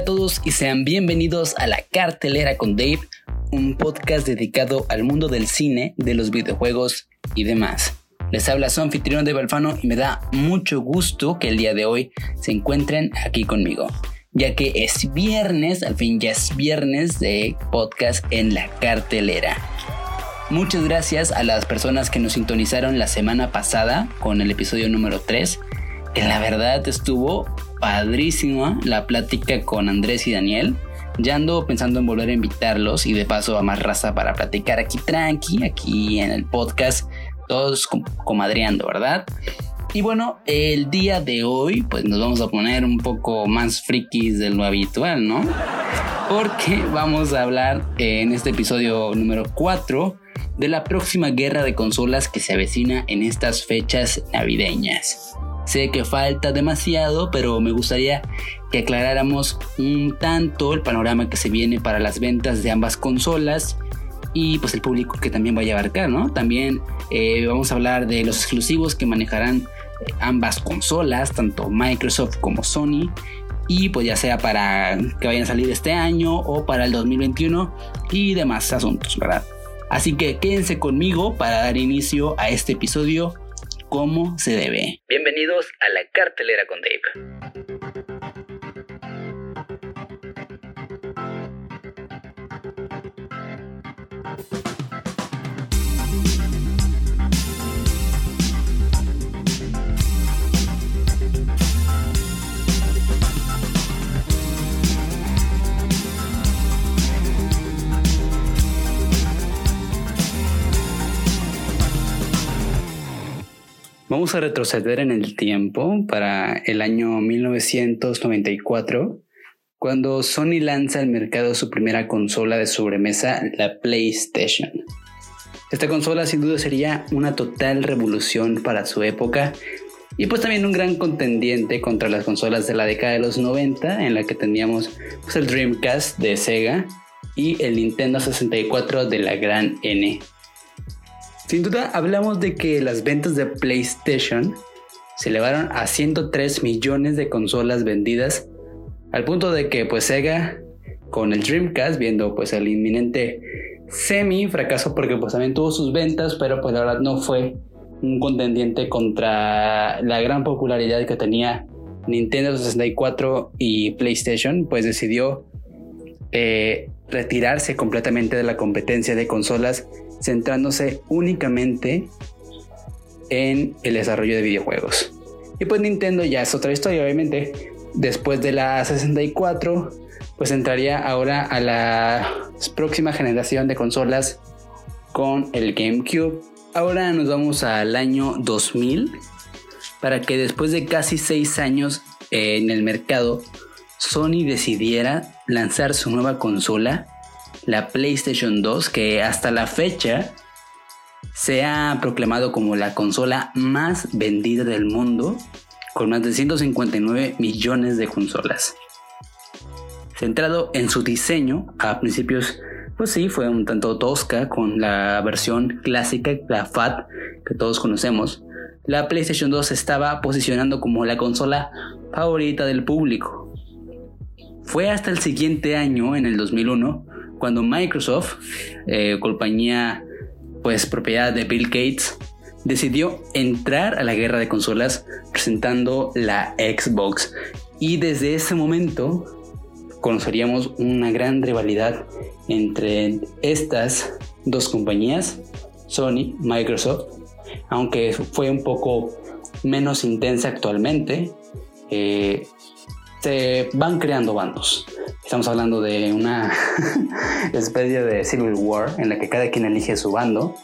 A todos y sean bienvenidos a La Cartelera con Dave, un podcast dedicado al mundo del cine, de los videojuegos y demás. Les habla su anfitrión de Balfano y me da mucho gusto que el día de hoy se encuentren aquí conmigo, ya que es viernes, al fin ya es viernes de podcast en la cartelera. Muchas gracias a las personas que nos sintonizaron la semana pasada con el episodio número 3, que la verdad estuvo padrísima la plática con Andrés y Daniel. Ya ando pensando en volver a invitarlos y de paso a más raza para platicar aquí tranqui, aquí en el podcast, todos comadreando, ¿verdad? Y bueno, el día de hoy pues nos vamos a poner un poco más frikis de lo habitual, ¿no? Porque vamos a hablar en este episodio número 4 de la próxima guerra de consolas que se avecina en estas fechas navideñas. Sé que falta demasiado, pero me gustaría que aclaráramos un tanto el panorama que se viene para las ventas de ambas consolas y pues el público que también vaya a abarcar, ¿no? También eh, vamos a hablar de los exclusivos que manejarán eh, ambas consolas, tanto Microsoft como Sony, y pues ya sea para que vayan a salir este año o para el 2021 y demás asuntos, ¿verdad? Así que quédense conmigo para dar inicio a este episodio como se debe. Bienvenidos a la cartelera con Dave. Vamos a retroceder en el tiempo para el año 1994, cuando Sony lanza al mercado su primera consola de sobremesa, la PlayStation. Esta consola sin duda sería una total revolución para su época y pues también un gran contendiente contra las consolas de la década de los 90 en la que teníamos pues, el Dreamcast de Sega y el Nintendo 64 de la gran N. Sin duda hablamos de que las ventas de PlayStation se elevaron a 103 millones de consolas vendidas, al punto de que pues Sega con el Dreamcast viendo pues el inminente semi fracaso porque pues también tuvo sus ventas, pero pues la verdad no fue un contendiente contra la gran popularidad que tenía Nintendo 64 y PlayStation, pues decidió eh, retirarse completamente de la competencia de consolas centrándose únicamente en el desarrollo de videojuegos. Y pues Nintendo ya es otra historia, obviamente. Después de la 64, pues entraría ahora a la próxima generación de consolas con el GameCube. Ahora nos vamos al año 2000 para que después de casi 6 años en el mercado, Sony decidiera lanzar su nueva consola la PlayStation 2, que hasta la fecha se ha proclamado como la consola más vendida del mundo, con más de 159 millones de consolas. Centrado en su diseño, a principios, pues sí, fue un tanto tosca con la versión clásica, la FAT, que todos conocemos. La PlayStation 2 estaba posicionando como la consola favorita del público. Fue hasta el siguiente año, en el 2001, cuando Microsoft, eh, compañía pues propiedad de Bill Gates, decidió entrar a la guerra de consolas presentando la Xbox. Y desde ese momento conoceríamos una gran rivalidad entre estas dos compañías, Sony, Microsoft, aunque fue un poco menos intensa actualmente, eh, se van creando bandos. Estamos hablando de una especie de Civil War en la que cada quien elige su bando.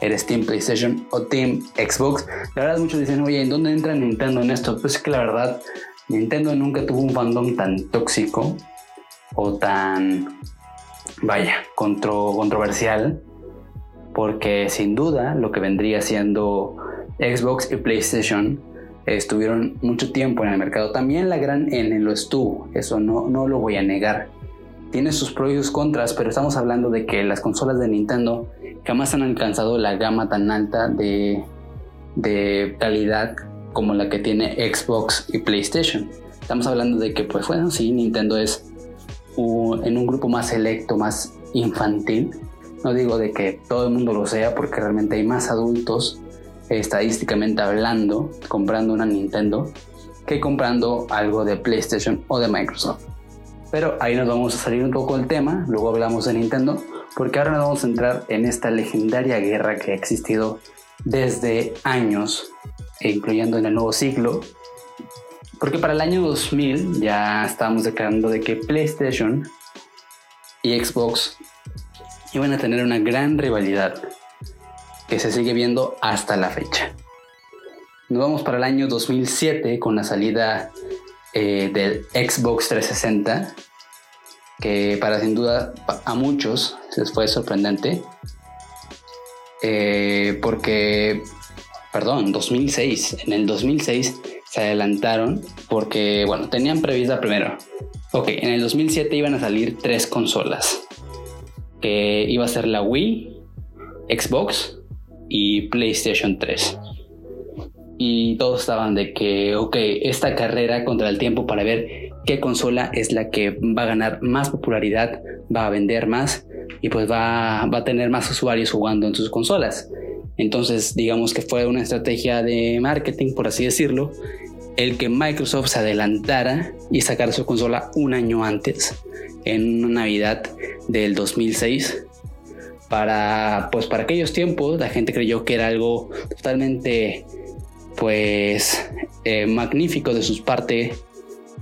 Eres Team PlayStation o Team Xbox. La verdad, muchos dicen, oye, ¿en dónde entra Nintendo en esto? Pues es que la verdad, Nintendo nunca tuvo un fandom tan tóxico o tan, vaya, controversial. Porque sin duda lo que vendría siendo Xbox y PlayStation estuvieron mucho tiempo en el mercado. También la gran N lo estuvo, eso no, no lo voy a negar. Tiene sus pros y sus contras, pero estamos hablando de que las consolas de Nintendo jamás han alcanzado la gama tan alta de, de calidad como la que tiene Xbox y PlayStation. Estamos hablando de que, pues bueno, sí, Nintendo es en un grupo más selecto, más infantil. No digo de que todo el mundo lo sea, porque realmente hay más adultos, estadísticamente hablando, comprando una Nintendo, que comprando algo de PlayStation o de Microsoft. Pero ahí nos vamos a salir un poco del tema, luego hablamos de Nintendo, porque ahora nos vamos a entrar en esta legendaria guerra que ha existido desde años, e incluyendo en el nuevo siglo, porque para el año 2000 ya estábamos declarando de que PlayStation y Xbox iban a tener una gran rivalidad que se sigue viendo hasta la fecha. Nos vamos para el año 2007 con la salida eh, del Xbox 360, que para sin duda a muchos les fue sorprendente, eh, porque, perdón, 2006, en el 2006 se adelantaron porque, bueno, tenían prevista primero. Ok, en el 2007 iban a salir tres consolas. Que iba a ser la Wii, Xbox y PlayStation 3. Y todos estaban de que, ok, esta carrera contra el tiempo para ver qué consola es la que va a ganar más popularidad, va a vender más y pues va, va a tener más usuarios jugando en sus consolas. Entonces, digamos que fue una estrategia de marketing, por así decirlo, el que Microsoft se adelantara y sacara su consola un año antes, en una Navidad del 2006. Para, pues para aquellos tiempos, la gente creyó que era algo totalmente, pues, eh, magnífico de su parte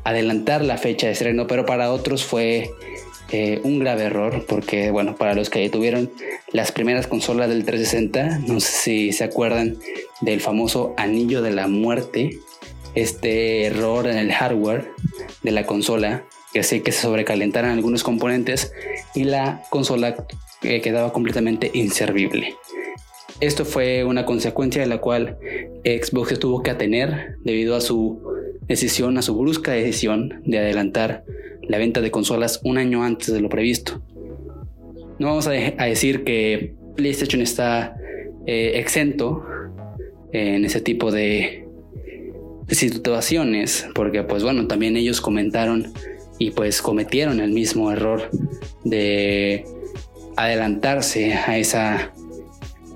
adelantar la fecha de estreno, pero para otros fue eh, un grave error porque, bueno, para los que tuvieron las primeras consolas del 360, no sé si se acuerdan del famoso anillo de la muerte, este error en el hardware de la consola que hacía que se sobrecalentaran algunos componentes y la consola quedaba completamente inservible. Esto fue una consecuencia de la cual Xbox tuvo que atener debido a su decisión, a su brusca decisión de adelantar la venta de consolas un año antes de lo previsto. No vamos a, decir que PlayStation está eh, exento en ese tipo de, situaciones, porque pues bueno, también ellos comentaron y pues cometieron el mismo error de adelantarse a esa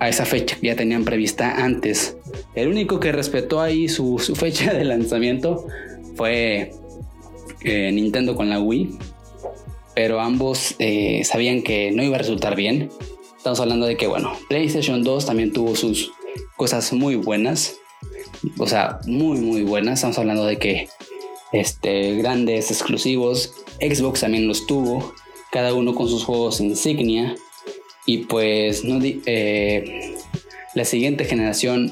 a esa fecha que ya tenían prevista antes. El único que respetó ahí su, su fecha de lanzamiento fue eh, Nintendo con la Wii, pero ambos eh, sabían que no iba a resultar bien. Estamos hablando de que, bueno, PlayStation 2 también tuvo sus cosas muy buenas, o sea, muy, muy buenas. Estamos hablando de que este, grandes exclusivos, Xbox también los tuvo, cada uno con sus juegos insignia. Y pues eh, la siguiente generación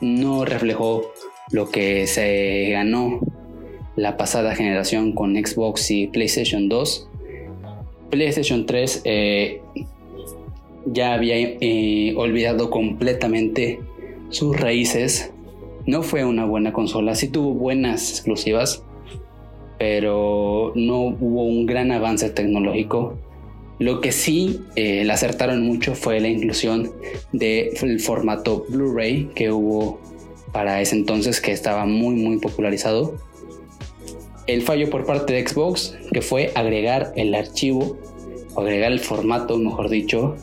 no reflejó lo que se ganó la pasada generación con Xbox y PlayStation 2. PlayStation 3 eh, ya había eh, olvidado completamente sus raíces. No fue una buena consola, sí tuvo buenas exclusivas, pero no hubo un gran avance tecnológico. Lo que sí eh, le acertaron mucho fue la inclusión del formato Blu-ray que hubo para ese entonces que estaba muy muy popularizado el fallo por parte de Xbox, que fue agregar el archivo, o agregar el formato, mejor dicho,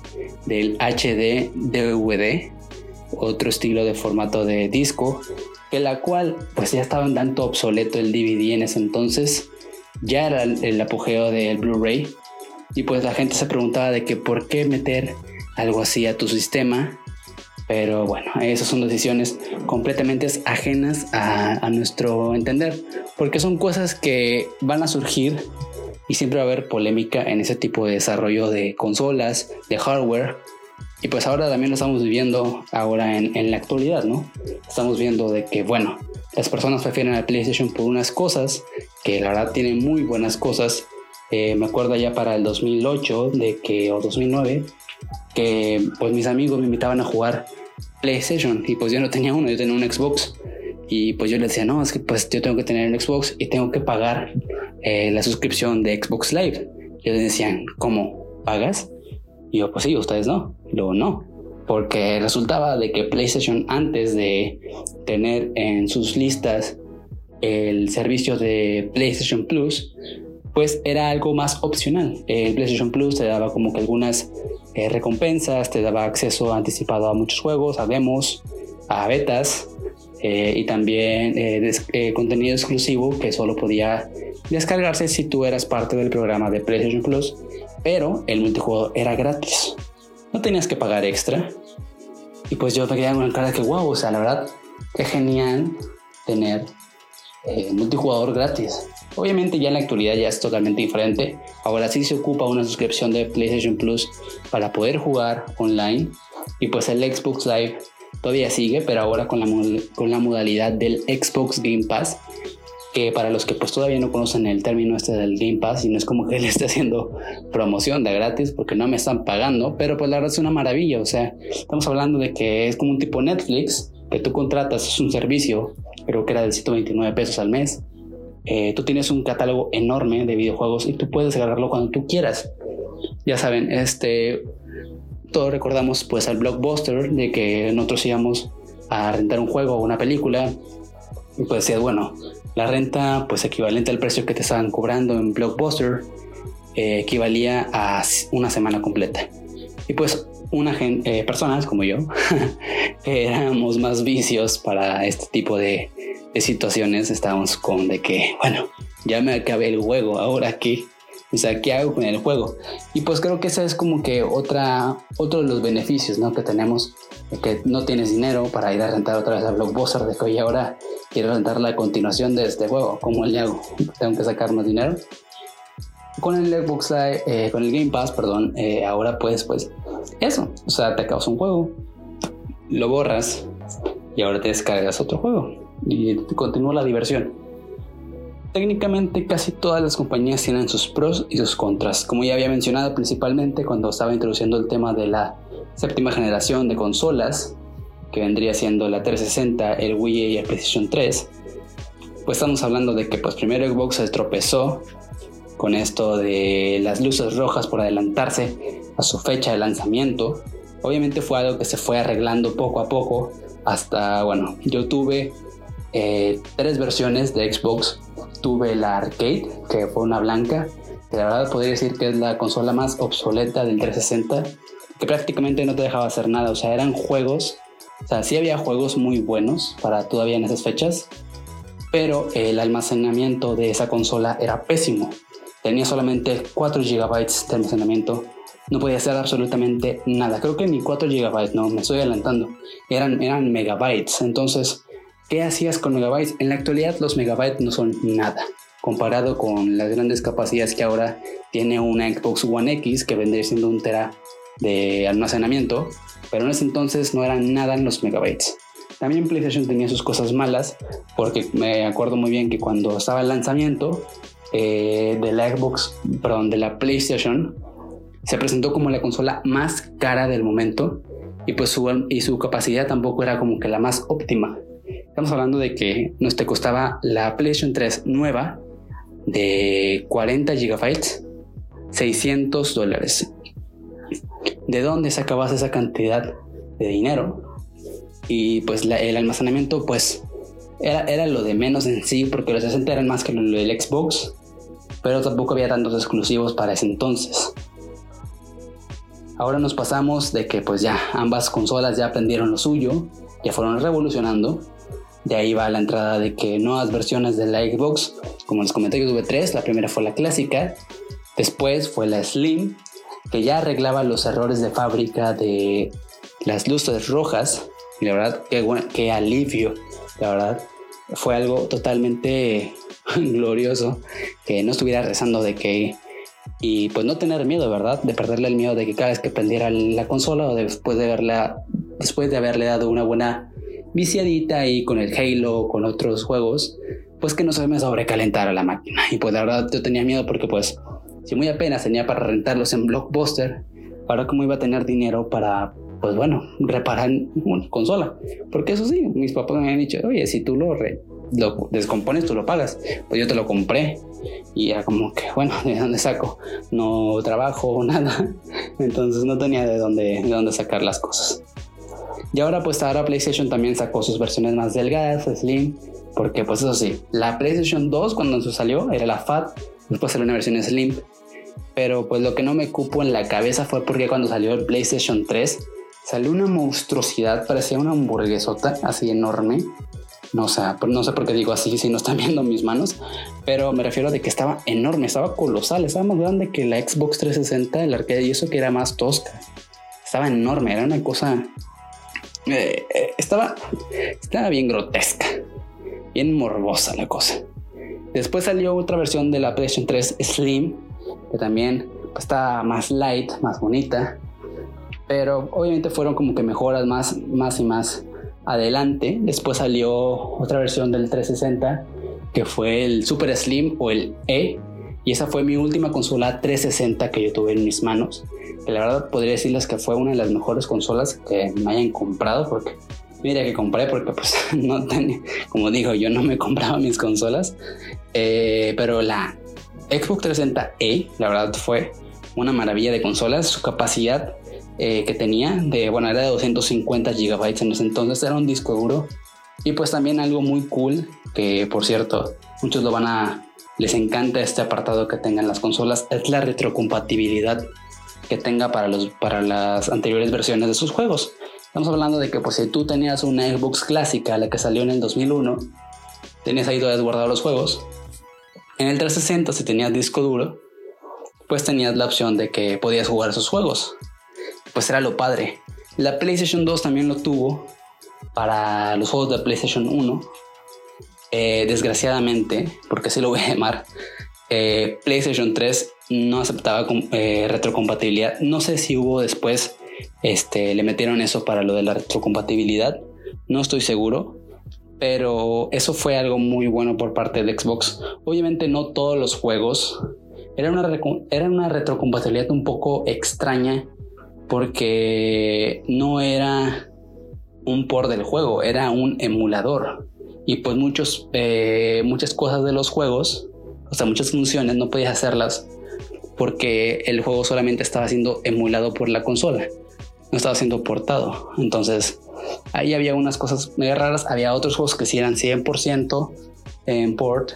del HD DVD, otro estilo de formato de disco, la cual pues ya estaba un tanto obsoleto el DVD en ese entonces, ya era el, apogeo del Blu-ray, y pues la gente se preguntaba de que por qué meter algo así a tu sistema. Pero bueno, esas son decisiones completamente ajenas a, nuestro entender, porque son cosas que van a surgir y siempre va a haber polémica en ese tipo de desarrollo de consolas, de hardware. Y pues ahora también lo estamos viviendo ahora en, la actualidad, ¿no? Estamos viendo de que, bueno, las personas prefieren al PlayStation por unas cosas, que la verdad tienen muy buenas cosas. Eh, me acuerdo ya para el 2008 de que, o 2009, que pues mis amigos me invitaban a jugar PlayStation y pues yo no tenía uno, yo tenía un Xbox y pues yo les decía, no, es que pues yo tengo que tener un Xbox y tengo que pagar eh, la suscripción de Xbox Live. Y ellos decían, ¿cómo? ¿Pagas? Y yo, pues sí, ustedes no. Y luego no, porque resultaba de que PlayStation antes de tener en sus listas el servicio de PlayStation Plus, pues era algo más opcional. El PlayStation Plus te daba como que algunas eh, recompensas, te daba acceso anticipado a muchos juegos, a demos, a betas eh, y también eh, contenido exclusivo que solo podía descargarse si tú eras parte del programa de PlayStation Plus, pero el multijugador era gratis. No tenías que pagar extra. Y pues yo me quedé con la cara de que, wow, o sea, la verdad, qué genial tener multijugador gratis. Obviamente ya en la actualidad ya es totalmente diferente. Ahora sí se ocupa una suscripción de PlayStation Plus para poder jugar online. Y pues el Xbox Live todavía sigue, pero ahora con la, con la modalidad del Xbox Game Pass. Que para los que pues todavía no conocen el término este del Game Pass y no es como que le esté haciendo promoción de gratis porque no me están pagando, pero pues la verdad es una maravilla, o sea, estamos hablando de que es como un tipo Netflix que tú contratas, es un servicio, creo que era de 129 pesos al mes eh, tú tienes un catálogo enorme de videojuegos y tú puedes agarrarlo cuando tú quieras. Ya saben, este, todos recordamos pues al blockbuster de que nosotros íbamos a rentar un juego o una película y pues decías, bueno, la renta pues equivalente al precio que te estaban cobrando en blockbuster eh, equivalía a una semana completa. Y pues una eh, personas como yo éramos más vicios para este tipo de, situaciones. Estábamos con de que, bueno, ya me acabé el juego, ahora qué. O sea, ¿qué hago con el juego? Y pues creo que ese es como que otra, otro de los beneficios ¿no? que tenemos, que no tienes dinero para ir a rentar otra vez a Blockbuster, de que hoy ahora quiero rentar la continuación de este juego. ¿Cómo le hago? Tengo que sacar más dinero. Con el Xbox eh, con el Game Pass, perdón, eh, ahora puedes, pues, eso. O sea, te acabas un juego, lo borras y ahora te descargas otro juego y continúa la diversión. Técnicamente casi todas las compañías tienen sus pros y sus contras. Como ya había mencionado principalmente cuando estaba introduciendo el tema de la séptima generación de consolas, que vendría siendo la 360, el Wii y el PlayStation 3, pues estamos hablando de que pues primero Xbox se tropezó con esto de las luces rojas por adelantarse a su fecha de lanzamiento. Obviamente fue algo que se fue arreglando poco a poco hasta, bueno, yo tuve eh, tres versiones de Xbox. Tuve la arcade, que fue una blanca, que la verdad podría decir que es la consola más obsoleta del 360, que prácticamente no te dejaba hacer nada, o sea, eran juegos, o sea, sí había juegos muy buenos para todavía en esas fechas, pero el almacenamiento de esa consola era pésimo. Tenía solamente 4 GB de almacenamiento no podía hacer absolutamente nada. Creo que ni 4 GB, no, me estoy adelantando. Eran, eran megabytes. Entonces, ¿qué hacías con megabytes? En la actualidad los megabytes no son nada. Comparado con las grandes capacidades que ahora tiene una Xbox One X, que vendría siendo un tera de almacenamiento. Pero en ese entonces no eran nada los megabytes. También PlayStation tenía sus cosas malas, porque me acuerdo muy bien que cuando estaba el lanzamiento eh, de la Xbox, perdón, de la PlayStation, se presentó como la consola más cara del momento y pues su, y su capacidad tampoco era como que la más óptima. Estamos hablando de que nos te costaba la PlayStation 3 nueva de 40 GB, 600 dólares. ¿De dónde sacabas esa cantidad de dinero? Y pues el almacenamiento pues era, era lo de menos en sí porque los 60 eran más que lo del Xbox, pero tampoco había tantos exclusivos para ese entonces. Ahora nos pasamos de que pues ya ambas consolas ya aprendieron lo suyo, ya fueron revolucionando. De ahí va la entrada de que nuevas versiones de la Xbox, como les comenté que tuve tres, la primera fue la clásica, después fue la Slim, que ya arreglaba los errores de fábrica de las luces rojas, y la verdad, qué, qué alivio, la verdad, fue algo totalmente glorioso que no estuviera rezando de que y pues no tener miedo, ¿verdad? De perderle el miedo de que cada vez que prendiera la consola o después de verla, después de haberle dado una buena viciadita ahí con el Halo con otros juegos, pues que no se me sobrecalentara la máquina. Y pues la verdad yo tenía miedo porque pues si muy apenas tenía para rentarlos en Blockbuster, ahora como iba a tener dinero para pues bueno, reparar una consola. Porque eso sí, mis papás me habían dicho, oye, si tú lo, lo descompones, tú lo pagas. Pues yo te lo compré y era como que, bueno, ¿de dónde saco? No trabajo, nada. Entonces no tenía de dónde, de dónde sacar las cosas. Y ahora pues ahora PlayStation también sacó sus versiones más delgadas, Slim, porque pues eso sí, la PlayStation 2 cuando salió era la Fat, Después salió una versión Slim. Pero pues lo que no me cupo en la cabeza fue porque cuando salió el PlayStation 3 salió una monstruosidad, parecía una hamburguesota así enorme. No, sé, no sé por qué digo así si no están viendo mis manos, pero me refiero de que estaba enorme, estaba colosal, estaba más grande que la Xbox 360, el arcade y eso que era más tosca. Estaba enorme, era una cosa... Eh, eh, estaba, estaba bien grotesca, bien morbosa la cosa. Después salió otra versión de la PlayStation 3 Slim, que también pues, está más light, más bonita. Pero obviamente fueron como que mejoras más, más y más adelante. Después salió otra versión del 360 que fue el Super Slim o el E. Y esa fue mi última consola 360 que yo tuve en mis manos. Que la verdad podría decirles que fue una de las mejores consolas que me hayan comprado. Porque mira que compré porque pues no tenía, como digo, yo no me compraba mis consolas. Eh, pero la Xbox 360E, la verdad fue una maravilla de consolas. Su capacidad eh, que tenía de, bueno, era de 250 gigabytes en ese entonces, era un disco duro. Y pues también algo muy cool, que por cierto, muchos lo van a, les encanta este apartado que tengan las consolas, es la retrocompatibilidad que tenga para, los, para las anteriores versiones de sus juegos. Estamos hablando de que pues si tú tenías una Xbox clásica, la que salió en el 2001, tenías ahí todavía guardado los juegos. En el 360, si tenías disco duro, pues tenías la opción de que podías jugar esos juegos pues era lo padre. La PlayStation 2 también lo tuvo para los juegos de PlayStation 1. Eh, desgraciadamente, porque así lo voy a llamar, eh, PlayStation 3 no aceptaba eh, retrocompatibilidad. No sé si hubo después, este, le metieron eso para lo de la retrocompatibilidad. No estoy seguro, pero eso fue algo muy bueno por parte de Xbox. Obviamente no todos los juegos. Era una, era una retrocompatibilidad un poco extraña porque no era un por del juego, era un emulador. Y pues muchos, eh, muchas cosas de los juegos, o sea, muchas funciones no podías hacerlas porque el juego solamente estaba siendo emulado por la consola, no estaba siendo portado. Entonces, ahí había unas cosas medio raras, había otros juegos que sí eran 100% en port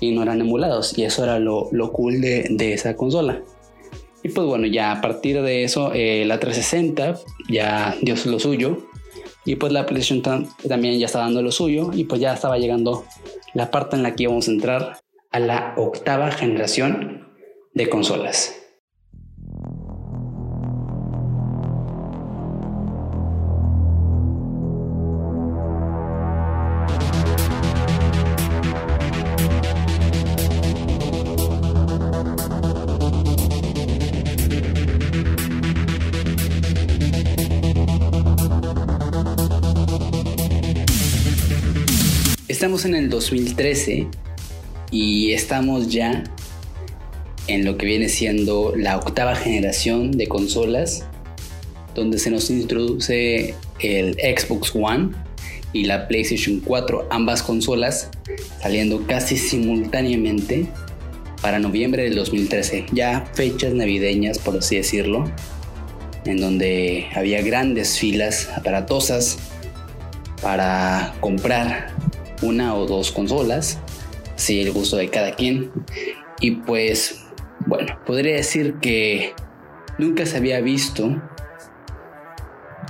y no eran emulados, y eso era lo, cool de esa consola. Y pues bueno, ya a partir de eso, eh, la 360 ya dio lo suyo. Y pues la PlayStation también ya está dando lo suyo. Y pues ya estaba llegando la parte en la que íbamos a entrar a la octava generación de consolas. Estamos en el 2013 y estamos ya en lo que viene siendo la octava generación de consolas, donde se nos introduce el Xbox One y la PlayStation 4, ambas consolas saliendo casi simultáneamente para noviembre del 2013, ya fechas navideñas por así decirlo, en donde había grandes filas aparatosas para comprar una o dos consolas, si el gusto de cada quien. Y pues, bueno, podría decir que nunca se había visto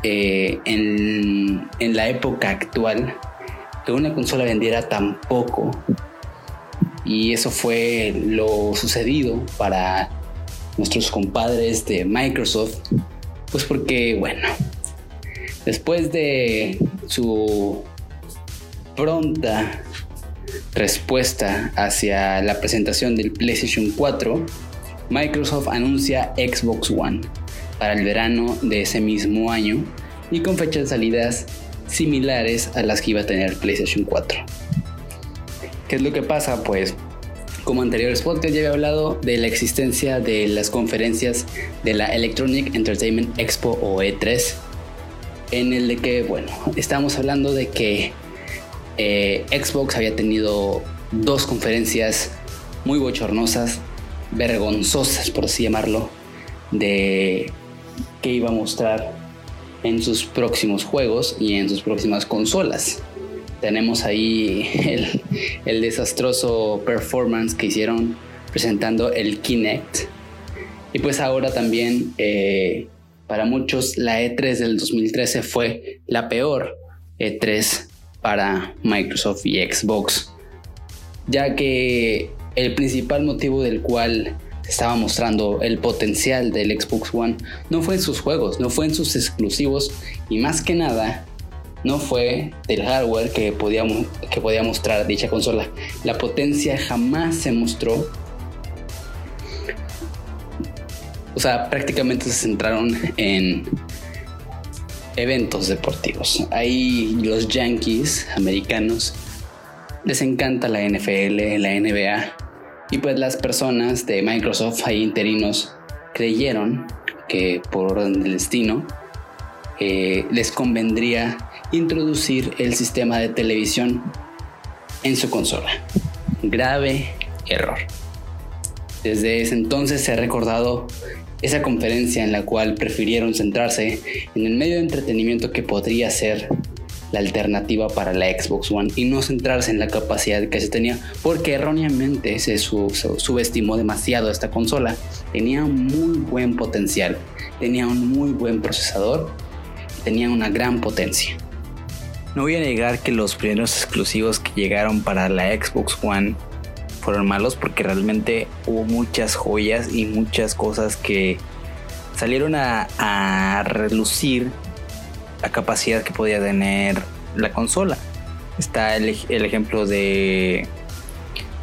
eh, en, en la época actual que una consola vendiera tan poco. Y eso fue lo sucedido para nuestros compadres de Microsoft. Pues porque, bueno, después de su pronta respuesta hacia la presentación del PlayStation 4, Microsoft anuncia Xbox One para el verano de ese mismo año y con fechas de salidas similares a las que iba a tener PlayStation 4. ¿Qué es lo que pasa? Pues como anteriores podcasts ya había hablado de la existencia de las conferencias de la Electronic Entertainment Expo o E3, en el de que, bueno, estamos hablando de que eh, Xbox había tenido dos conferencias muy bochornosas, vergonzosas por así llamarlo, de qué iba a mostrar en sus próximos juegos y en sus próximas consolas. Tenemos ahí el, desastroso performance que hicieron presentando el Kinect. Y pues ahora también eh, para muchos la E3 del 2013 fue la peor E3 para Microsoft y Xbox, ya que el principal motivo del cual estaba mostrando el potencial del Xbox One no fue en sus juegos, no fue en sus exclusivos y más que nada no fue del hardware que podía, que podía mostrar dicha consola. La potencia jamás se mostró. O sea, prácticamente se centraron en eventos deportivos. Ahí los Yankees americanos les encanta la NFL, la NBA. Y pues las personas de Microsoft, ahí interinos, creyeron que por orden del destino eh, les convendría introducir el sistema de televisión en su consola. Grave error. Desde ese entonces se ha recordado esa conferencia en la cual prefirieron centrarse en el medio de entretenimiento que podría ser la alternativa para la Xbox One y no centrarse en la capacidad que se tenía porque erróneamente se subestimó demasiado esta consola. Tenía muy buen potencial, tenía un muy buen procesador, tenía una gran potencia. No voy a negar que los primeros exclusivos que llegaron para la Xbox One fueron malos porque realmente hubo muchas joyas y muchas cosas que salieron a, relucir la capacidad que podía tener la consola. Está el, ejemplo de,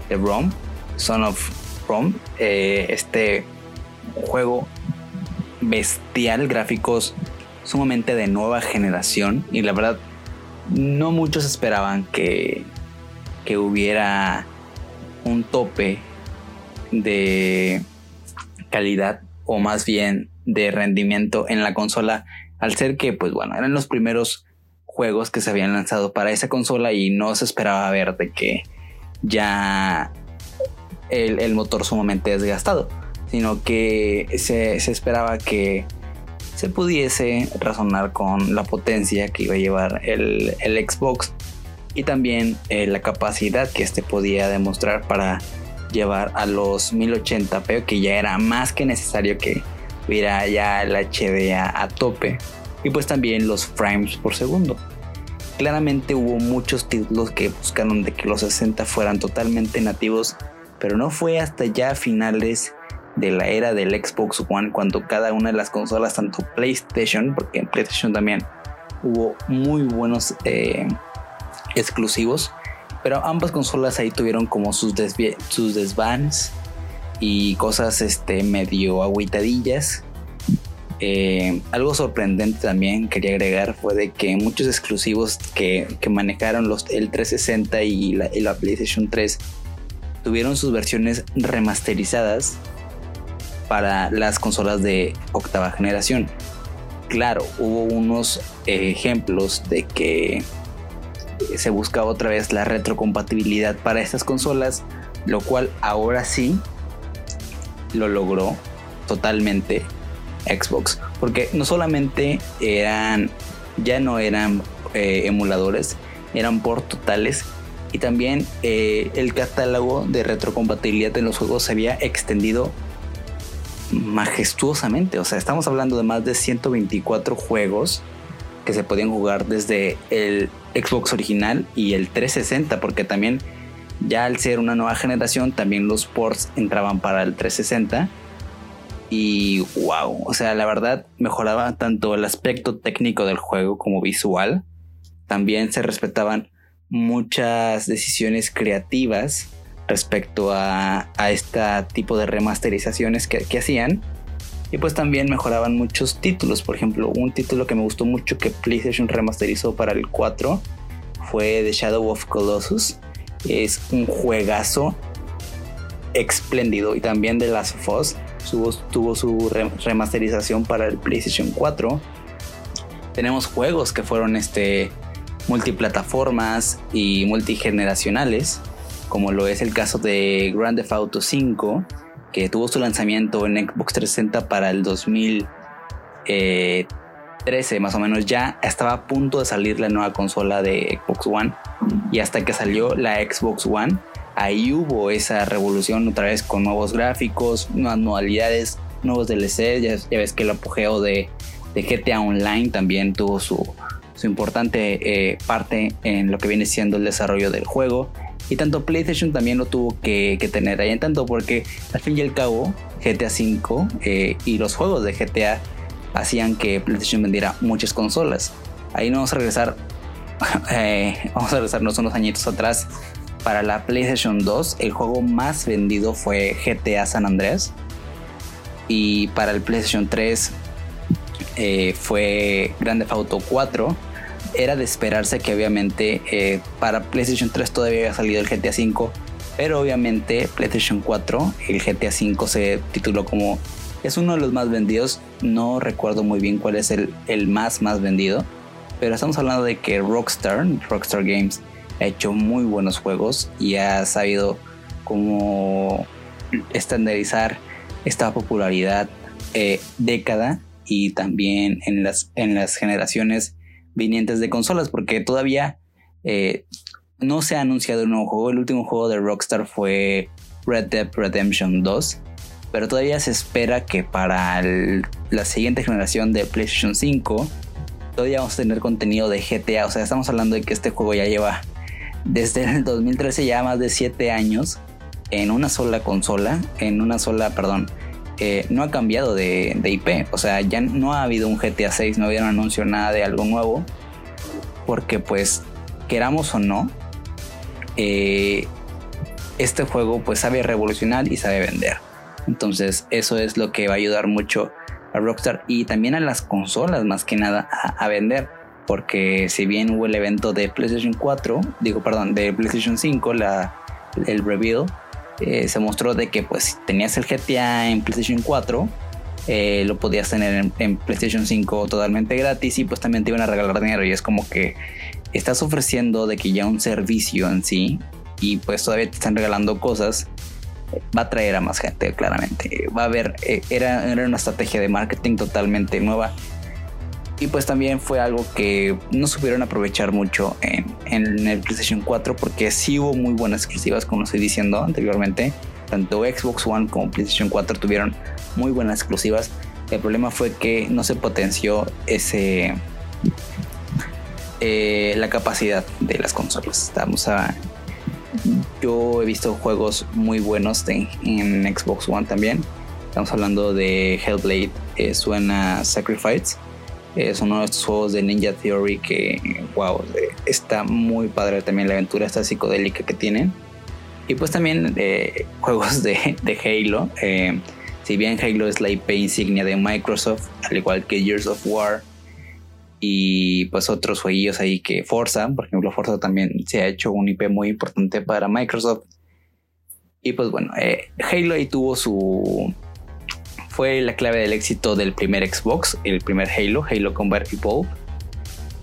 de Rom, Son of Rom, eh, este juego bestial, gráficos sumamente de nueva generación y la verdad no muchos esperaban que, que hubiera un tope de calidad o más bien de rendimiento en la consola al ser que pues bueno eran los primeros juegos que se habían lanzado para esa consola y no se esperaba ver de que ya el, el motor sumamente desgastado sino que se, se esperaba que se pudiese razonar con la potencia que iba a llevar el, Xbox y también eh, la capacidad que este podía demostrar para llevar a los 1080p que ya era más que necesario que hubiera ya el HD a, tope. Y pues también los frames por segundo. Claramente hubo muchos títulos que buscaron de que los 60 fueran totalmente nativos pero no fue hasta ya finales de la era del Xbox One cuando cada una de las consolas, tanto PlayStation, porque en PlayStation también hubo muy buenos eh, exclusivos, pero ambas consolas ahí tuvieron como sus, sus y cosas este, medio aguitadillas. Eh, algo sorprendente también quería agregar fue de que muchos exclusivos que, manejaron los, el 360 y la, y la PlayStation 3 tuvieron sus versiones remasterizadas para las consolas de octava generación. Claro, hubo unos ejemplos de que se buscaba otra vez la retrocompatibilidad para estas consolas, lo cual ahora sí lo logró totalmente Xbox, porque no solamente eran, ya no eran eh, emuladores, eran por totales y también eh, el catálogo de retrocompatibilidad de los juegos se había extendido majestuosamente. O sea, estamos hablando de más de 124 juegos que se podían jugar desde el Xbox original y el 360, porque también ya al ser una nueva generación, también los ports entraban para el 360. Y wow, o sea, la verdad mejoraba tanto el aspecto técnico del juego como visual. También se respetaban muchas decisiones creativas respecto a, este tipo de remasterizaciones que, hacían. Y pues también mejoraban muchos títulos. Por ejemplo, un título que me gustó mucho que PlayStation remasterizó para el 4 fue The Shadow of Colossus. Es un juegazo espléndido. Y también The Last of Us tuvo, su remasterización para el PlayStation 4. Tenemos juegos que fueron este, multiplataformas y multigeneracionales como lo es el caso de Grand Theft Auto 5, que tuvo su lanzamiento en Xbox 360 para el 2013, más o menos ya estaba a punto de salir la nueva consola de Xbox One y hasta que salió la Xbox One ahí hubo esa revolución otra vez con nuevos gráficos, nuevas modalidades, nuevos DLC. Ya, ves que el apogeo de, GTA Online también tuvo su, importante eh, parte en lo que viene siendo el desarrollo del juego. Y tanto PlayStation también lo tuvo que, tener ahí en tanto porque al fin y al cabo GTA V eh, y los juegos de GTA hacían que PlayStation vendiera muchas consolas. Ahí no vamos a regresar, eh, vamos a regresarnos unos añitos atrás. Para la PlayStation 2 el juego más vendido fue GTA San Andreas. Y para el PlayStation 3 eh, fue Grande Auto 4 era de esperarse que obviamente eh, para PlayStation 3 todavía había salido el GTA V, pero obviamente PlayStation 4, el GTA V se tituló como es uno de los más vendidos, no recuerdo muy bien cuál es el, más más vendido, pero estamos hablando de que Rockstar, Rockstar Games, ha hecho muy buenos juegos y ha sabido cómo estandarizar esta popularidad eh, década y también en las, en las generaciones vinientes de consolas, porque todavía eh, no se ha anunciado un nuevo juego. El último juego de Rockstar fue Red Dead Redemption 2, pero todavía se espera que para la siguiente generación de PlayStation 5 todavía vamos a tener contenido de GTA. O sea, estamos hablando de que este juego ya lleva desde el 2013 ya más de 7 años en una sola consola, en una sola, perdón, eh, no ha cambiado de, IP. O sea, ya no ha habido un GTA 6, no había anuncio nada de algo nuevo. Porque pues, queramos o no, eh, este juego pues sabe revolucionar y sabe vender. Entonces eso es lo que va a ayudar mucho a Rockstar y también a las consolas más que nada a, vender. Porque si bien hubo el evento de PlayStation 4, digo perdón, de PlayStation 5, la, el reveal, eh, se mostró de que pues tenías el GTA en PlayStation 4, eh, lo podías tener en, PlayStation 5 totalmente gratis y pues también te iban a regalar dinero y es como que estás ofreciendo de que ya un servicio en sí y pues todavía te están regalando cosas va a traer a más gente claramente va a haber eh, era, era una estrategia de marketing totalmente nueva y pues también fue algo que no supieron aprovechar mucho en, en, el PlayStation 4 porque sí hubo muy buenas exclusivas, como estoy diciendo anteriormente. Tanto Xbox One como PlayStation 4 tuvieron muy buenas exclusivas. El problema fue que no se potenció ese eh, la capacidad de las consolas. Estamos a yo he visto juegos muy buenos en Xbox One también. Estamos hablando de Hellblade, eh, suena Sacrifice es uno de estos juegos de Ninja Theory que, wow, está muy padre también la aventura, esta psicodélica que tienen. Y pues también eh, juegos de, de Halo. Eh, si bien Halo es la IP insignia de Microsoft, al igual que Years of War y pues otros jueguillos ahí que Forza, por ejemplo, Forza también se ha hecho un IP muy importante para Microsoft. Y pues bueno, eh, Halo ahí tuvo su, fue la clave del éxito del primer Xbox, el primer Halo, Halo Combat Evolved.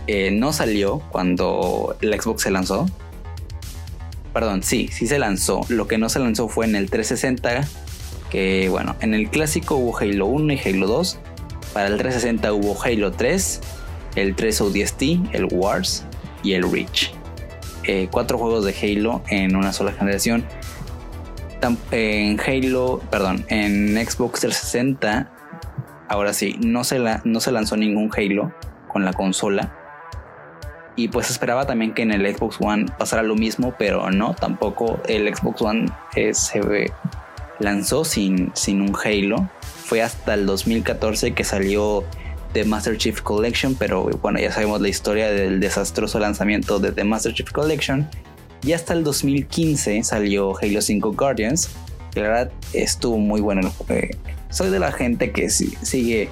Eh, no salió cuando el Xbox se lanzó. Perdón, sí, sí se lanzó. Lo que no se lanzó fue en el 360. Que bueno, en el clásico hubo Halo 1 y Halo 2. Para el 360 hubo Halo 3, el 3 ODST, el Wars y el Reach. Eh, cuatro juegos de Halo en una sola generación en Halo, perdón, en Xbox 360, ahora sí, no se, la, no se lanzó ningún Halo con la consola. Y pues esperaba también que en el Xbox One pasara lo mismo, pero no, tampoco el Xbox One eh, se lanzó sin, sin un Halo. Fue hasta el 2014 que salió The Master Chief Collection, pero bueno, ya sabemos la historia del desastroso lanzamiento de The Master Chief Collection y hasta el 2015 salió Halo 5 Guardians. Que la verdad estuvo muy bueno. soy de la gente que sigue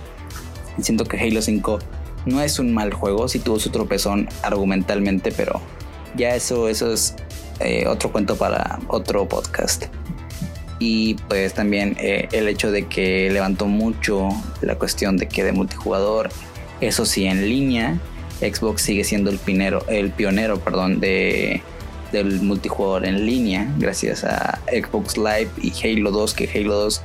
diciendo que Halo 5 no es un mal juego. Sí tuvo su tropezón argumentalmente, pero ya eso, eso es eh, otro cuento para otro podcast. Y pues también eh, el hecho de que levantó mucho la cuestión de que de multijugador, eso sí, en línea, Xbox sigue siendo el, pionero, el pionero perdón, de del multijugador en línea gracias a Xbox Live y Halo 2 que Halo 2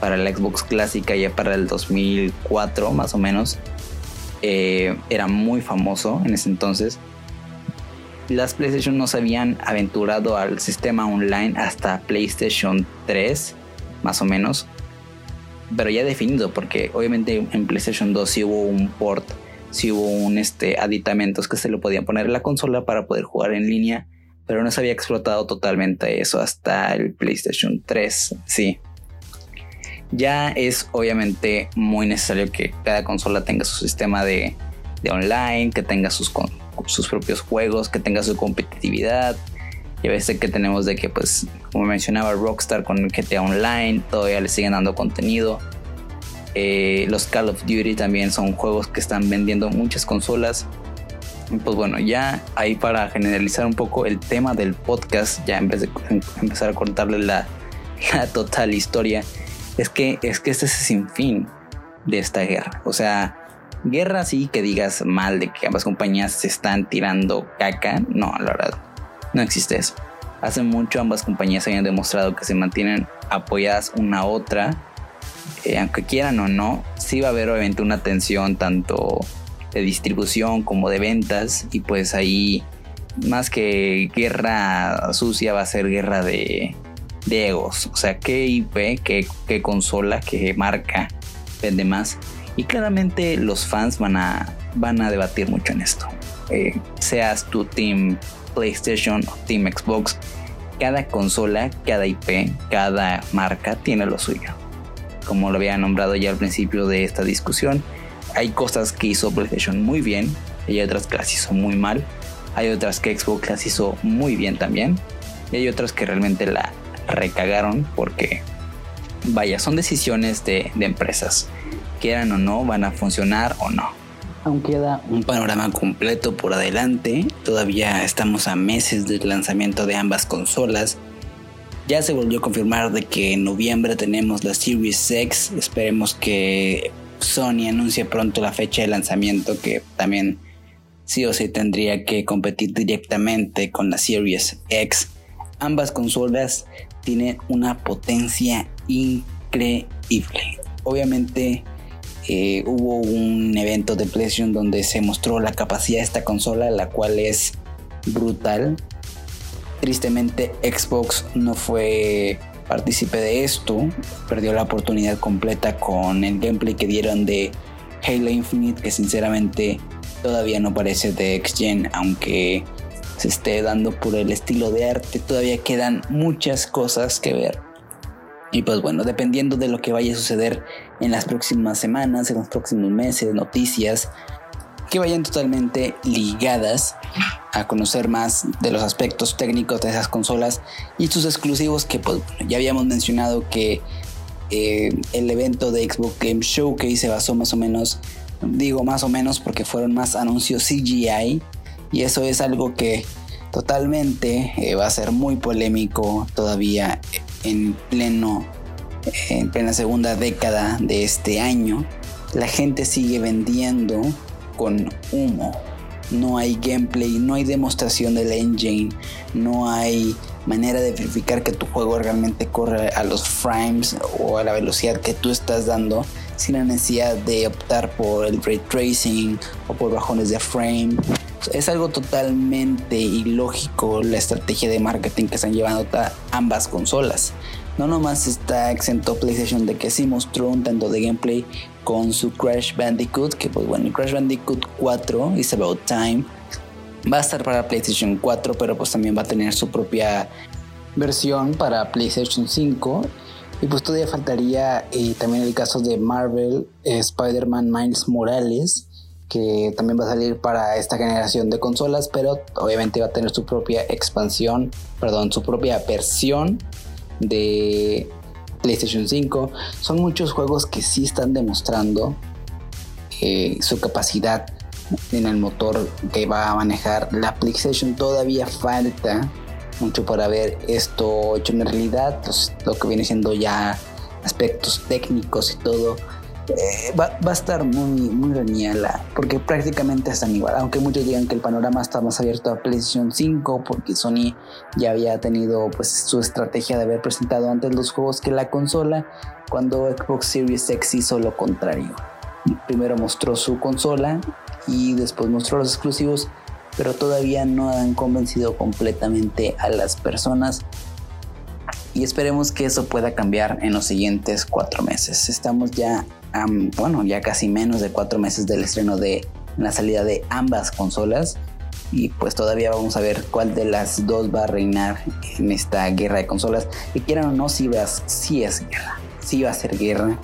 para la Xbox clásica ya para el 2004 más o menos eh, era muy famoso en ese entonces las PlayStation no se habían aventurado al sistema online hasta PlayStation 3, más o menos. Pero ya definido, porque obviamente en PlayStation 2 sí hubo un port, sí hubo un este, aditamentos que se le podían poner en la consola para poder jugar en línea, pero no se había explotado totalmente eso hasta el PlayStation 3, sí. Ya es obviamente muy necesario que cada consola tenga su sistema de, de online, que tenga sus, sus propios juegos, que tenga su competitividad. Y a veces que tenemos de que, pues, como mencionaba Rockstar con el GTA Online, todavía le siguen dando contenido. Eh, los Call of Duty también son juegos que están vendiendo muchas consolas. Pues bueno, ya ahí para generalizar un poco el tema del podcast, ya en vez de empezar a contarle la, la total historia, es que, es que este es el sinfín de esta guerra. O sea, guerra sí que digas mal de que ambas compañías se están tirando caca. No, la verdad, no existe eso. Hace mucho ambas compañías habían demostrado que se mantienen apoyadas una a otra. Eh, aunque quieran o no, sí va a haber obviamente una tensión tanto de distribución como de ventas. Y pues ahí, más que guerra sucia, va a ser guerra de, de egos. O sea, qué IP, qué, qué consola, qué marca vende más. Y claramente los fans van a, van a debatir mucho en esto. Eh, seas tu team PlayStation o Team Xbox, cada consola, cada IP, cada marca tiene lo suyo. Como lo había nombrado ya al principio de esta discusión, hay cosas que hizo PlayStation muy bien hay otras que las hizo muy mal. Hay otras que Xbox las hizo muy bien también. Y hay otras que realmente la recagaron porque, vaya, son decisiones de, de empresas quieran o no, van a funcionar o no. Aún queda un panorama completo por adelante, todavía estamos a meses del lanzamiento de ambas consolas. Ya se volvió a confirmar de que en noviembre tenemos la Series X, esperemos que Sony anuncie pronto la fecha de lanzamiento que también sí o sí tendría que competir directamente con la Series X. Ambas consolas tienen una potencia increíble. Obviamente eh, hubo un evento de PlayStation donde se mostró la capacidad de esta consola, la cual es brutal. Tristemente Xbox no fue partícipe de esto, perdió la oportunidad completa con el gameplay que dieron de Halo Infinite, que sinceramente todavía no parece de X-Gen, aunque se esté dando por el estilo de arte, todavía quedan muchas cosas que ver. Y pues bueno, dependiendo de lo que vaya a suceder en las próximas semanas, en los próximos meses, noticias que vayan totalmente ligadas a conocer más de los aspectos técnicos de esas consolas y sus exclusivos que pues, ya habíamos mencionado que eh, el evento de Xbox Game Showcase se basó más o menos, digo más o menos porque fueron más anuncios CGI y eso es algo que totalmente eh, va a ser muy polémico todavía en pleno en plena segunda década de este año, la gente sigue vendiendo con humo. No hay gameplay, no hay demostración del engine, no hay manera de verificar que tu juego realmente corre a los frames o a la velocidad que tú estás dando sin la necesidad de optar por el ray tracing o por bajones de frame. Es algo totalmente ilógico la estrategia de marketing que están llevando ambas consolas. No nomás está exento PlayStation de que sí mostró un tanto de gameplay con su Crash Bandicoot, que pues bueno, Crash Bandicoot 4 is about time. Va a estar para PlayStation 4, pero pues también va a tener su propia versión para PlayStation 5 y pues todavía faltaría y también el caso de Marvel, eh, Spider-Man Miles Morales, que también va a salir para esta generación de consolas, pero obviamente va a tener su propia expansión, perdón, su propia versión de PlayStation 5. Son muchos juegos que sí están demostrando eh, su capacidad en el motor que va a manejar la PlayStation. Todavía falta mucho para ver esto hecho en realidad, pues, lo que viene siendo ya aspectos técnicos y todo. Eh, va, a estar muy, muy reñida porque prácticamente están igual, aunque muchos digan que el panorama está más abierto a PlayStation 5 porque Sony ya había tenido pues su estrategia de haber presentado antes los juegos que la consola, cuando Xbox Series X hizo lo contrario. Primero mostró su consola y después mostró los exclusivos pero todavía no han convencido completamente a las personas y esperemos que eso pueda cambiar en los siguientes cuatro meses. Estamos ya, bueno, ya casi menos de cuatro meses del estreno de la salida de ambas consolas y pues todavía vamos a ver cuál de las dos va a reinar en esta guerra de consolas. Y quieran o no, si, si es guerra, si va a ser guerra.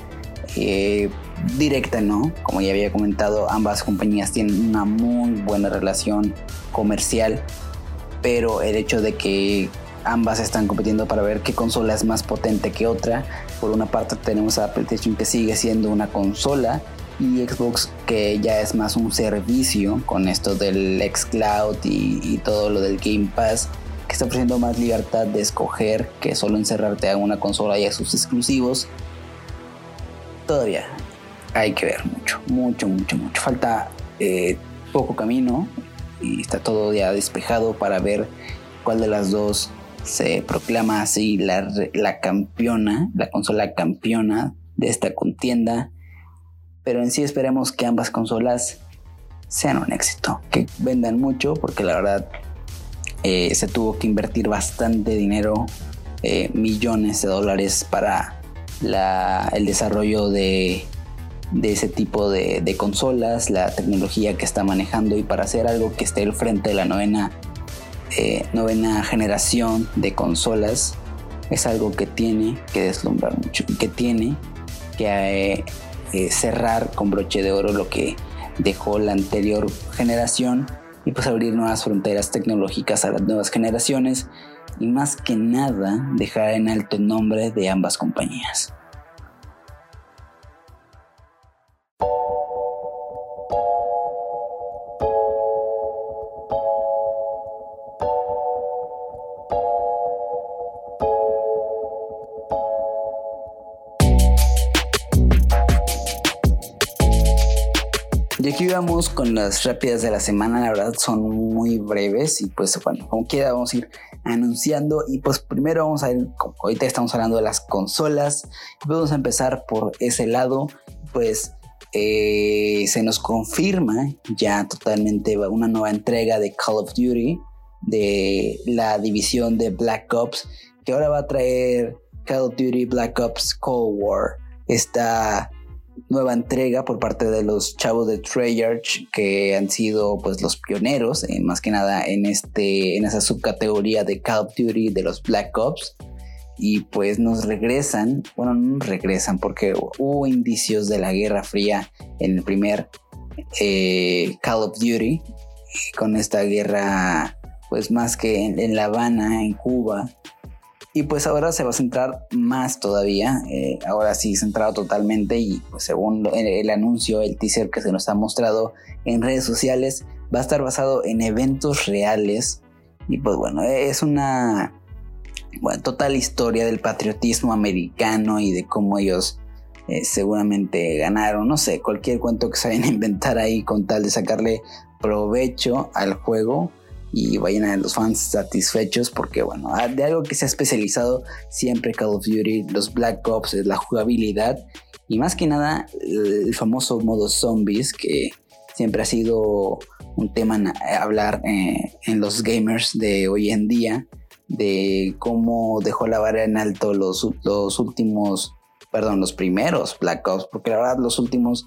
Eh, directa no, como ya había comentado, ambas compañías tienen una muy buena relación comercial, pero el hecho de que ambas están compitiendo para ver qué consola es más potente que otra, por una parte tenemos a PlayStation que sigue siendo una consola y Xbox que ya es más un servicio con esto del xCloud y, y todo lo del Game Pass que está ofreciendo más libertad de escoger que solo encerrarte a una consola y a sus exclusivos. Todavía hay que ver mucho, mucho, mucho, mucho. Falta eh, poco camino y está todo ya despejado para ver cuál de las dos se proclama así la, la campeona, la consola campeona de esta contienda. Pero en sí esperemos que ambas consolas sean un éxito, que vendan mucho, porque la verdad eh, se tuvo que invertir bastante dinero, eh, millones de dólares para el desarrollo de, ese tipo de, consolas, la tecnología que está manejando y para hacer algo que esté al frente de la novena, eh, novena generación de consolas es algo que tiene que deslumbrar mucho que tiene que eh, cerrar con broche de oro lo que dejó la anterior generación y pues abrir nuevas fronteras tecnológicas a las nuevas generaciones y más que nada dejar en alto el nombre de ambas compañías. Y aquí vamos con las rápidas de la semana, la verdad son muy breves y pues bueno, como quiera vamos a ir anunciando y pues primero vamos a ir, como ahorita estamos hablando de las consolas, vamos a empezar por ese lado, pues eh, se nos confirma ya totalmente una nueva entrega de Call of Duty de la división de Black Ops que ahora va a traer Call of Duty Black Ops Cold War. Esta nueva entrega por parte de los chavos de Treyarch que han sido pues los pioneros eh, más que nada en este en esa subcategoría de Call of Duty de los Black Ops. Y pues nos regresan bueno no regresan porque hubo indicios de la Guerra Fría en el primer eh, Call of Duty con esta guerra pues más que en La Habana en Cuba y pues ahora se va a centrar más todavía, eh, ahora sí centrado totalmente y pues según el, anuncio, el teaser que se nos ha mostrado en redes sociales, va a estar basado en eventos reales. Y pues bueno, es una total historia del patriotismo americano y de cómo ellos eh, seguramente ganaron, no sé, cualquier cuento que se vayan a inventar ahí con tal de sacarle provecho al juego y vayan a los fans satisfechos porque bueno, ah, de algo que se ha especializado siempre Call of Duty, los Black Ops, es la jugabilidad y más que nada el famoso modo zombies que siempre ha sido un tema en hablar eh, en los gamers de hoy en día de cómo dejó la vara en alto los, los últimos, perdón, los primeros Black Ops, porque la verdad los últimos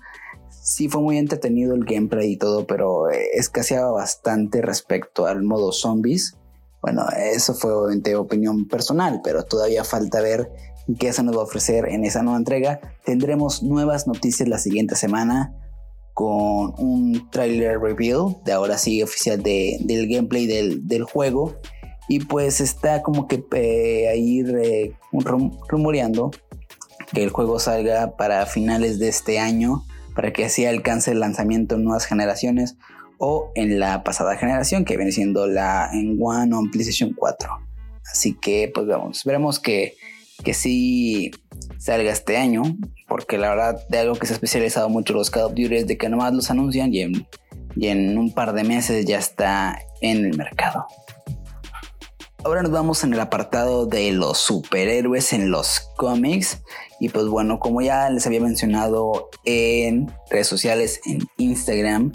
sí fue muy entretenido el gameplay y todo, pero eh, escaseaba bastante respecto al modo zombies. Bueno, eso fue obviamente opinión personal, pero todavía falta ver qué se nos va a ofrecer en esa nueva entrega. Tendremos nuevas noticias la siguiente semana con un trailer reveal de ahora sí oficial del gameplay del, juego. Y pues está como que eh, ahí rumoreando que el juego salga para finales de este año para que así alcance el lanzamiento en nuevas generaciones o en la pasada generación que viene siendo la en One o en PlayStation 4. Así que pues vamos, esperemos que, que sí salga este año, porque la verdad de algo que se ha especializado mucho los Call of Duty es de que nomás los anuncian y en, y en un par de meses ya está en el mercado. Ahora nos vamos en el apartado de los superhéroes en los cómics. Y pues bueno, como ya les había mencionado en redes sociales, en Instagram,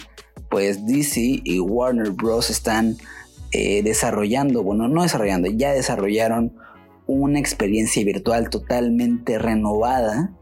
pues DC y Warner Bros. están eh, desarrollando, bueno, no desarrollando, ya desarrollaron una experiencia virtual totalmente renovada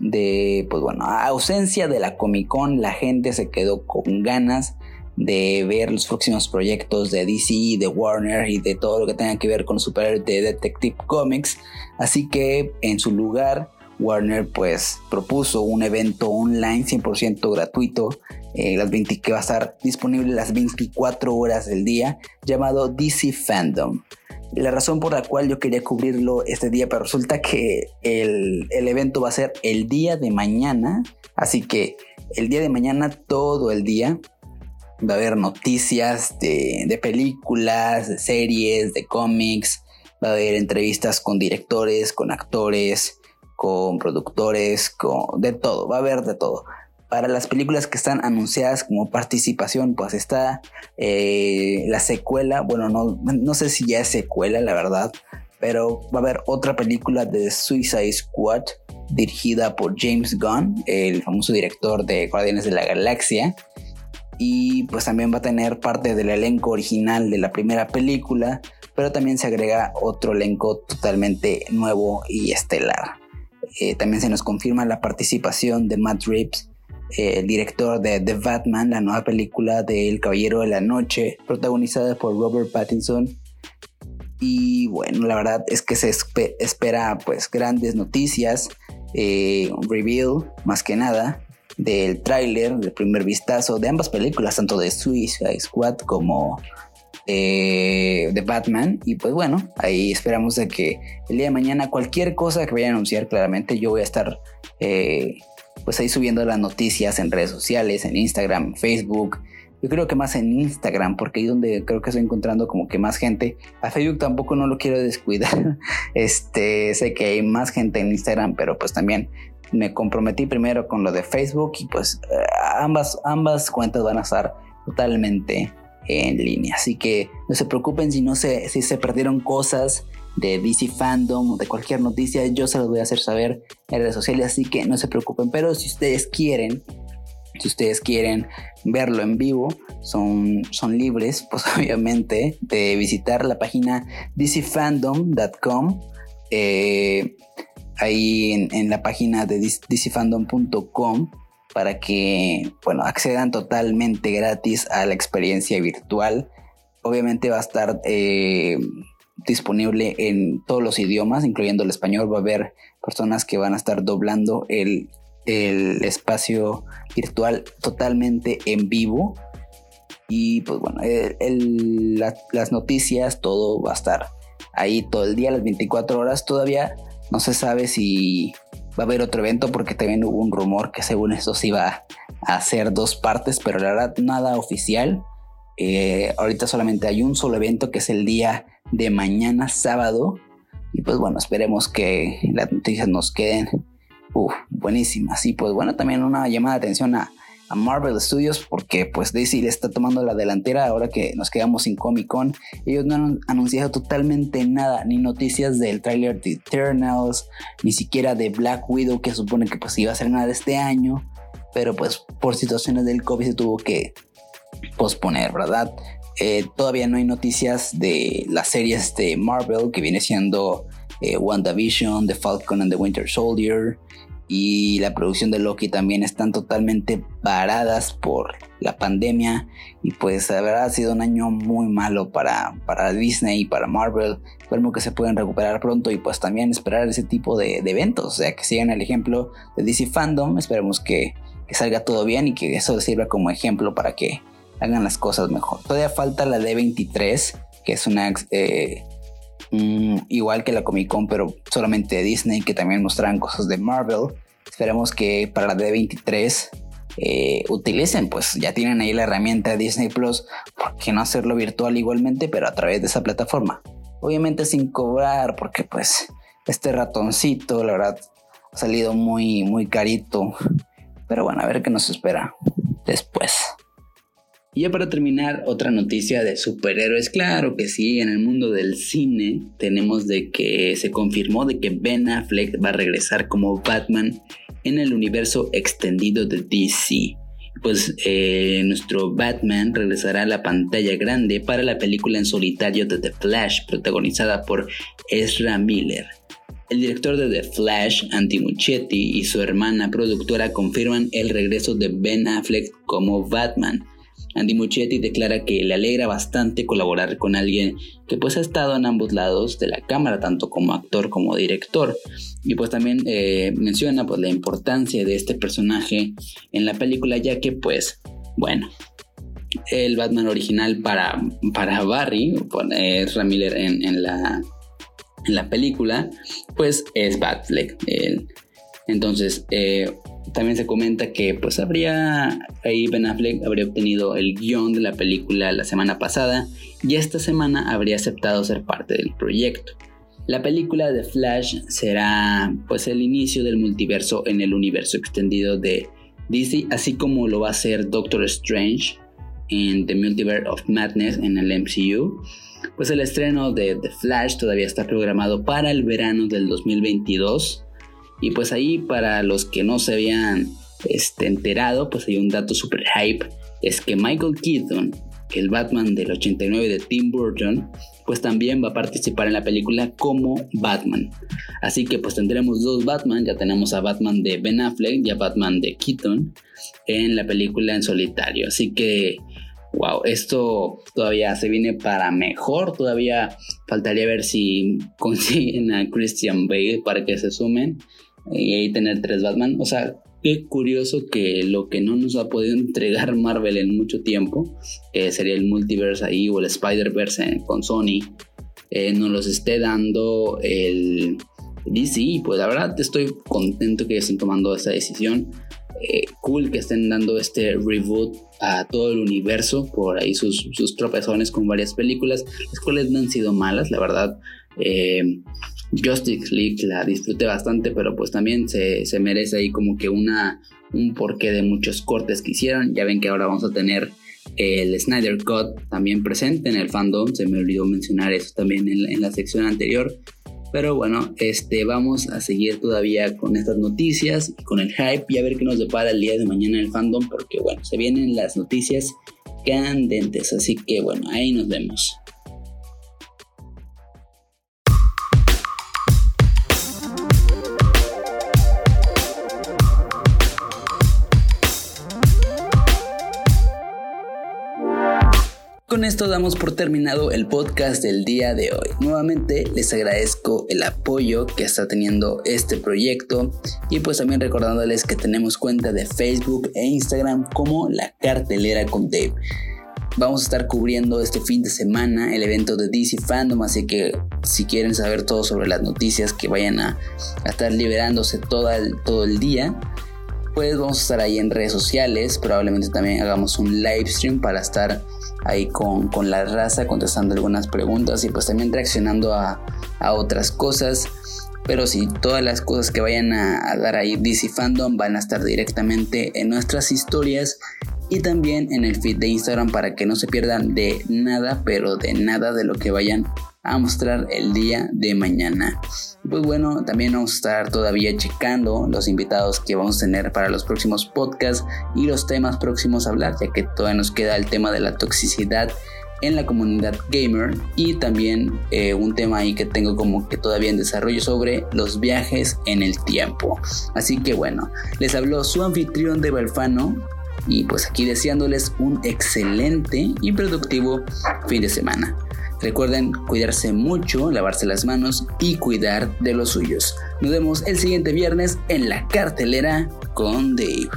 de, pues bueno, ausencia de la Comic Con, la gente se quedó con ganas de ver los próximos proyectos de DC, de Warner y de todo lo que tenga que ver con superhéroes de Detective Comics. Así que en su lugar, Warner pues propuso un evento online 100% gratuito eh, las 20, que va a estar disponible las 24 horas del día llamado DC Fandom. La razón por la cual yo quería cubrirlo este día, pero resulta que el, evento va a ser el día de mañana. Así que el día de mañana, todo el día, va a haber noticias de, de películas, de series, de cómics. Va a haber entrevistas con directores, con actores, con productores, con de todo. Va a haber de todo para las películas que están anunciadas como participación, pues está eh, la secuela, bueno, no, no sé si ya es secuela, la verdad, pero va a haber otra película de Suicide Squad dirigida por James Gunn, el famoso director de Guardianes de la Galaxia. Y pues también va a tener parte del elenco original de la primera película, pero también se agrega otro elenco totalmente nuevo y estelar. Eh, también se nos confirma la participación de Matt Reeves el director de The Batman, la nueva película de El Caballero de la Noche, protagonizada por Robert Pattinson. Y bueno, la verdad es que se espera pues grandes noticias, eh, reveal más que nada del tráiler, del primer vistazo de ambas películas, tanto de Suicide Squad como eh, de Batman. Y pues bueno, ahí esperamos de que el día de mañana cualquier cosa que vayan a anunciar, claramente yo voy a estar eh, pues ahí subiendo las noticias en redes sociales, en Instagram, Facebook. Yo creo que más en Instagram, porque ahí donde creo que estoy encontrando como que más gente. A Facebook tampoco no lo quiero descuidar. Este, sé que hay más gente en Instagram, pero pues también me comprometí primero con lo de Facebook y pues eh, ambas, ambas cuentas van a estar totalmente en línea. Así que no se preocupen si no se, si se perdieron cosas de DC Fandom, de cualquier noticia, yo se los voy a hacer saber en redes sociales, así que no se preocupen. Pero si ustedes quieren, si ustedes quieren verlo en vivo, son, son libres, pues obviamente, de visitar la página dcfandom.com. ahí en, la página de dcfandom.com para que, bueno, accedan totalmente gratis a la experiencia virtual. Obviamente va a estar eh, disponible en todos los idiomas, incluyendo el español. Va a haber personas que van a estar doblando el, espacio virtual totalmente en vivo. Y pues bueno, las noticias, todo va a estar ahí todo el día, las 24 horas. Todavía no se sabe si va a haber otro evento porque también hubo un rumor que según eso se iba a hacer dos partes, pero la verdad nada oficial. Eh, ahorita solamente hay un solo evento que es el día de mañana sábado. Y pues bueno, esperemos que las noticias nos queden buenísimas. Y pues bueno, también una llamada de atención a, Marvel Studios porque pues DC le está tomando la delantera ahora que nos quedamos sin Comic Con. Ellos no han anunciado totalmente nada, ni noticias del trailer de Eternals, ni siquiera de Black Widow que supone que pues iba a ser nada este año. Pero pues por situaciones del COVID se tuvo que posponer, ¿verdad? Eh, todavía no hay noticias de las series de Marvel que viene siendo eh, WandaVision, The Falcon and the Winter Soldier y la producción de Loki también están totalmente paradas por la pandemia. Y pues la verdad ha sido un año muy malo para, para Disney y para Marvel. Esperemos que se puedan recuperar pronto y pues también esperar ese tipo de, eventos. O sea que sigan el ejemplo de DC Fandom. Esperemos que, que salga todo bien y que eso sirva como ejemplo para que hagan las cosas mejor. Todavía falta la D23, que es una eh, mm, igual que la Comic Con, pero solamente de Disney, que también mostrarán cosas de Marvel. Esperemos que para la D23 eh, utilicen, pues ya tienen ahí la herramienta Disney Plus, ¿por qué no hacerlo virtual igualmente, pero a través de esa plataforma? Obviamente sin cobrar, porque pues este ratoncito, la verdad, ha salido muy, muy carito. Pero bueno, a ver qué nos espera después. Y ya para terminar, otra noticia de superhéroes. Claro que sí, en el mundo del cine tenemos de que se confirmó de que Ben Affleck va a regresar como Batman en el universo extendido de DC. pues eh, nuestro Batman regresará a la pantalla grande para la película en solitario de The Flash, protagonizada por Ezra Miller. El director de The Flash, Andy Muschietti, y su hermana productora confirman el regreso de Ben Affleck como Batman. Andy Muschietti declara que le alegra bastante colaborar con alguien que pues ha estado en ambos lados de la cámara, tanto como actor como director. Y pues también eh, menciona pues la importancia de este personaje en la película, ya que pues, bueno, el Batman original para, para Barry, poner Ramiller en, en la en la película, pues es Batfleck. entonces, eh, también se comenta que pues habría ahí Ben Affleck habría obtenido el guion de la película la semana pasada y esta semana habría aceptado ser parte del proyecto. La película de Flash será pues el inicio del multiverso en el universo extendido de DC, así como lo va a ser Doctor Strange en The Multiverse of Madness en el MCU pues el estreno de The Flash todavía está programado para el verano del 2022. Y pues ahí para los que no se habían este, enterado, pues hay un dato super hype. Es que Michael Keaton, el Batman del 89 de Tim Burton, pues también va a participar en la película como Batman. Así que pues tendremos dos Batman, ya tenemos a Batman de Ben Affleck y a Batman de Keaton en la película en solitario. Así que wow, esto todavía se viene para mejor, todavía faltaría ver si consiguen a Christian Bale para que se sumen y ahí tener tres Batman. O sea, qué curioso que lo que no nos ha podido entregar Marvel en mucho tiempo, que sería el multiverse ahí o el Spider-Verse con Sony, eh, nos los esté dando el DC. Pues la verdad estoy contento que estén tomando esta decisión. Eh, cool que estén dando este reboot a todo el universo por ahí sus, sus tropezones con varias películas, las cuales no han sido malas, la verdad. Eh, Justice League la disfruté bastante, pero pues también se, se, merece ahí como que una, un porqué de muchos cortes que hicieron. Ya ven que ahora vamos a tener el Snyder Cut también presente en el fandom, se me olvidó mencionar eso también en, en la sección anterior. Pero bueno, este, vamos a seguir todavía con estas noticias y con el hype y a ver qué nos depara el día de mañana el fandom, porque bueno, se vienen las noticias candentes. Así que bueno, ahí nos vemos. Con esto damos por terminado el podcast del día de hoy. Nuevamente les agradezco el apoyo que está teniendo este proyecto y pues también recordándoles que tenemos cuenta de Facebook e Instagram como La Cartelera con Dave. Vamos a estar cubriendo este fin de semana el evento de DC Fandom, así que si quieren saber todo sobre las noticias que vayan a, estar liberándose todo el, todo el día, pues vamos a estar ahí en redes sociales. Probablemente también hagamos un live stream para estar ahí con, la raza, contestando algunas preguntas y pues también reaccionando a, otras cosas. Pero sí, todas las cosas que vayan a, a, dar ahí DC Fandom van a estar directamente en nuestras historias y también en el feed de Instagram para que no se pierdan de nada, pero de nada de lo que vayan a mostrar el día de mañana. Pues bueno, también vamos a estar todavía checando los invitados que vamos a tener para los próximos podcasts y los temas próximos a hablar, ya que todavía nos queda el tema de la toxicidad en la comunidad gamer y también eh, un tema ahí que tengo como que todavía en desarrollo sobre los viajes en el tiempo. Así que bueno, les habló su anfitrión de Belfano y pues aquí deseándoles un excelente y productivo fin de semana. Recuerden cuidarse mucho, lavarse las manos y cuidar de los suyos. Nos vemos el siguiente viernes en la cartelera con Dave.